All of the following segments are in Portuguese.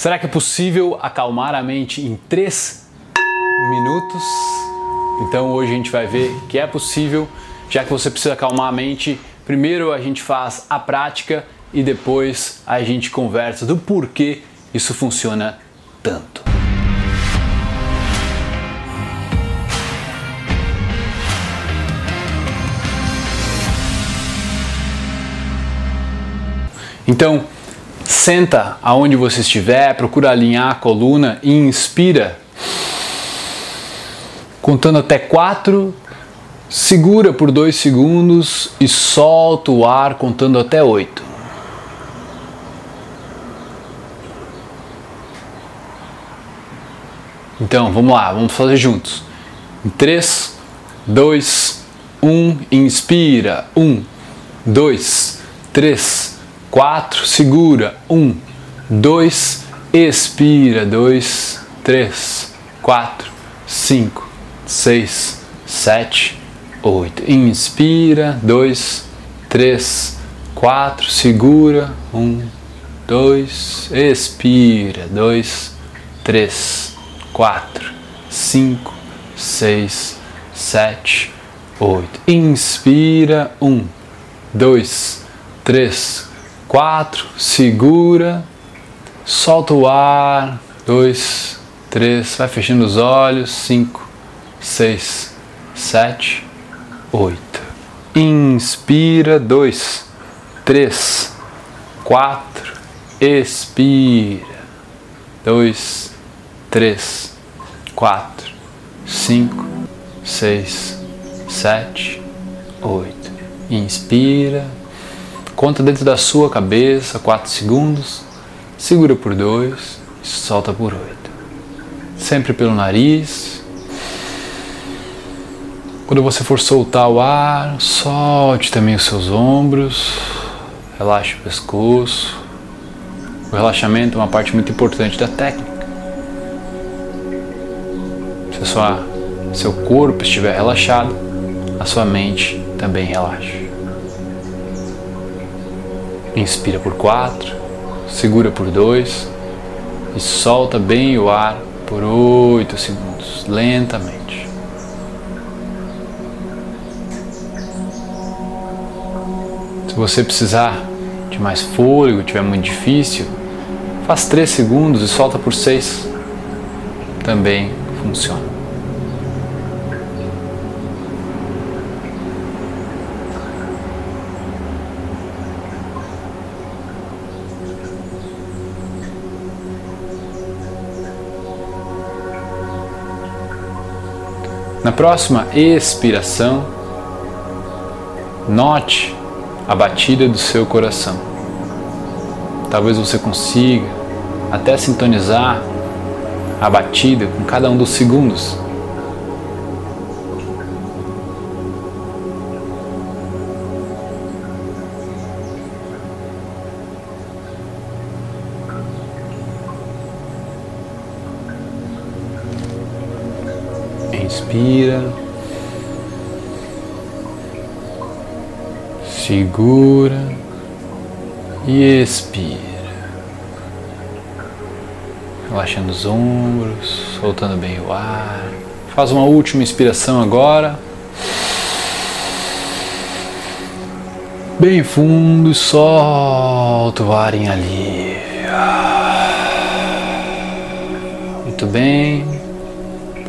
Será que é possível acalmar a mente em 3 minutos? Então hoje a gente vai ver que é possível, já que você precisa acalmar a mente. Primeiro a gente faz a prática e depois a gente conversa do porquê isso funciona tanto. Então, Senta aonde você estiver, procura alinhar a coluna e inspira. Contando até quatro, segura por dois segundos e solta o ar contando até oito. Então, vamos lá, vamos fazer juntos. Em 3, 2, 1, inspira. 1, 2, 3, 4, segura, 1, 2, expira, 2, 3, 4, 5, 6, 7, 8. Inspira, 2, 3, 4, segura, 1, 2, expira, 2, 3, 4, 5, 6, 7, 8. Inspira, 1, 2, 3, 4, segura, solta o ar, 2, 3, vai fechando os olhos, 5, 6, 7, 8. Inspira, 2, 3, 4, expira, 2, 3, 4, 5, 6, 7, 8. Inspira, Conta dentro da sua cabeça 4 segundos, segura por 2 e solta por 8. Sempre pelo nariz. Quando você for soltar o ar, solte também os seus ombros, relaxe o pescoço. O relaxamento é uma parte muito importante da técnica. Se sua, seu corpo estiver relaxado, a sua mente também relaxa. Inspira por 4, segura por 2 e solta bem o ar por 8 segundos, lentamente. Se você precisar de mais fôlego, tiver muito difícil, faz 3 segundos e solta por 6. Também funciona. Na próxima expiração, note a batida do seu coração. Talvez você consiga até sintonizar a batida com cada um dos segundos Inspira. Segura e expira. Relaxando os ombros, soltando bem o ar. Faz uma última inspiração agora. Bem fundo e solta o ar em alívio. Muito bem.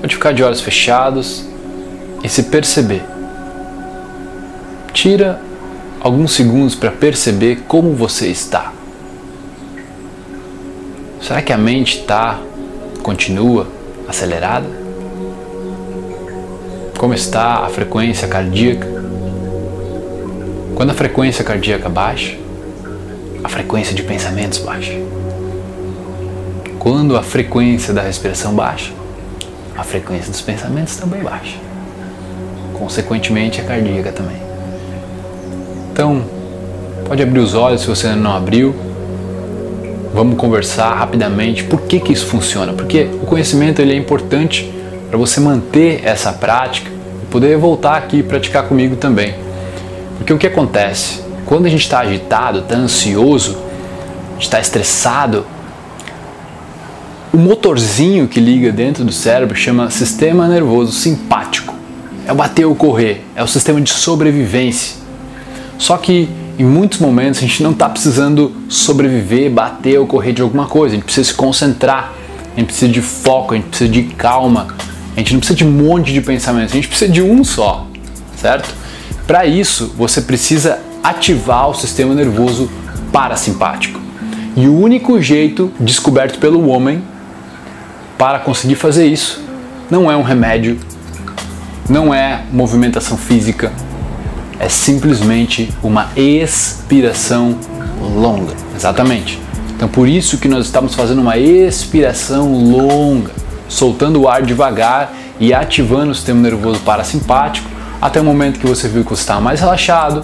Pode ficar de olhos fechados e se perceber. Tira alguns segundos para perceber como você está. Será que a mente está, continua acelerada? Como está a frequência cardíaca? Quando a frequência cardíaca baixa, a frequência de pensamentos baixa. Quando a frequência da respiração baixa, a frequência dos pensamentos também baixa. Consequentemente, a cardíaca também. Então, pode abrir os olhos se você ainda não abriu. Vamos conversar rapidamente por que, que isso funciona. Porque o conhecimento ele é importante para você manter essa prática e poder voltar aqui e praticar comigo também. Porque o que acontece? Quando a gente está agitado, está ansioso, está estressado, o motorzinho que liga dentro do cérebro chama sistema nervoso simpático. É o bater ou correr, é o sistema de sobrevivência. Só que em muitos momentos a gente não está precisando sobreviver, bater ou correr de alguma coisa, a gente precisa se concentrar, a gente precisa de foco, a gente precisa de calma, a gente não precisa de um monte de pensamentos, a gente precisa de um só, certo? Para isso, você precisa ativar o sistema nervoso parasimpático. E o único jeito descoberto pelo homem para conseguir fazer isso não é um remédio, não é movimentação física, é simplesmente uma expiração longa. Exatamente. Então por isso que nós estamos fazendo uma expiração longa, soltando o ar devagar e ativando o sistema nervoso parasimpático até o momento que você viu que você está mais relaxado,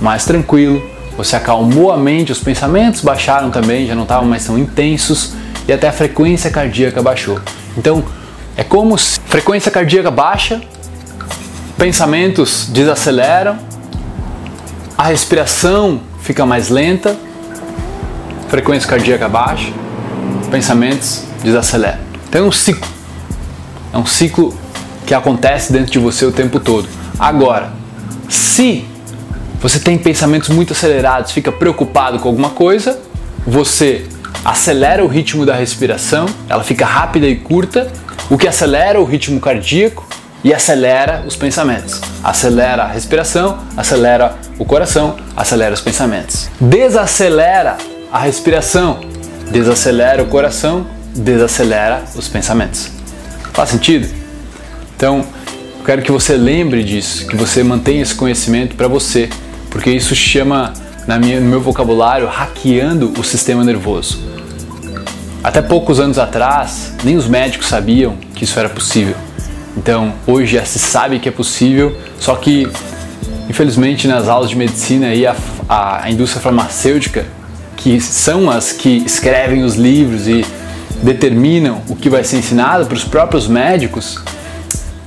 mais tranquilo, você acalmou a mente, os pensamentos baixaram também, já não estavam mais tão intensos e até a frequência cardíaca baixou. Então, é como se frequência cardíaca baixa, pensamentos desaceleram, a respiração fica mais lenta, frequência cardíaca baixa, pensamentos desaceleram. Então é um ciclo. É um ciclo que acontece dentro de você o tempo todo. Agora, se você tem pensamentos muito acelerados, fica preocupado com alguma coisa, você acelera o ritmo da respiração, ela fica rápida e curta, o que acelera o ritmo cardíaco e acelera os pensamentos. Acelera a respiração, acelera o coração, acelera os pensamentos. Desacelera a respiração, desacelera o coração, desacelera os pensamentos. Faz sentido? Então, eu quero que você lembre disso, que você mantenha esse conhecimento para você, porque isso chama, na minha, no meu vocabulário, hackeando o sistema nervoso. Até poucos anos atrás, nem os médicos sabiam que isso era possível. Então, hoje já se sabe que é possível, só que, infelizmente, nas aulas de medicina e a, a indústria farmacêutica, que são as que escrevem os livros e determinam o que vai ser ensinado para os próprios médicos,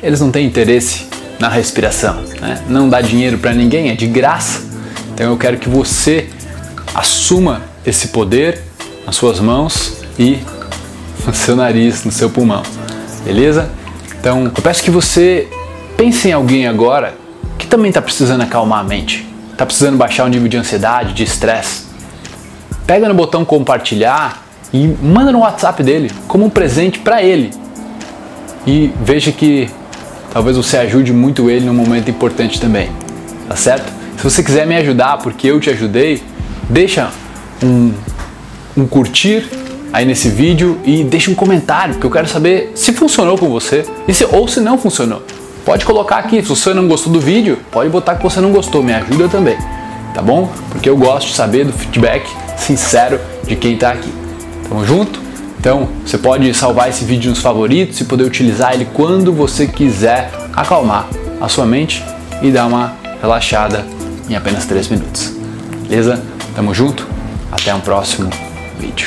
eles não têm interesse na respiração, né? não dá dinheiro para ninguém, é de graça. Então eu quero que você assuma esse poder nas suas mãos e no seu nariz, no seu pulmão, beleza? Então eu peço que você pense em alguém agora que também está precisando acalmar a mente, está precisando baixar o nível de ansiedade, de estresse. Pega no botão compartilhar e manda no WhatsApp dele como um presente para ele. E veja que talvez você ajude muito ele num momento importante também, tá certo? Se você quiser me ajudar porque eu te ajudei, deixa um, um curtir aí nesse vídeo e deixa um comentário, porque eu quero saber se funcionou com você e se, ou se não funcionou. Pode colocar aqui, se você não gostou do vídeo, pode botar que você não gostou, me ajuda também, tá bom? Porque eu gosto de saber do feedback sincero de quem está aqui. Tamo junto? Então, você pode salvar esse vídeo nos favoritos e poder utilizar ele quando você quiser acalmar a sua mente e dar uma relaxada em apenas 3 minutos. Beleza? Tamo junto? Até um próximo vídeo.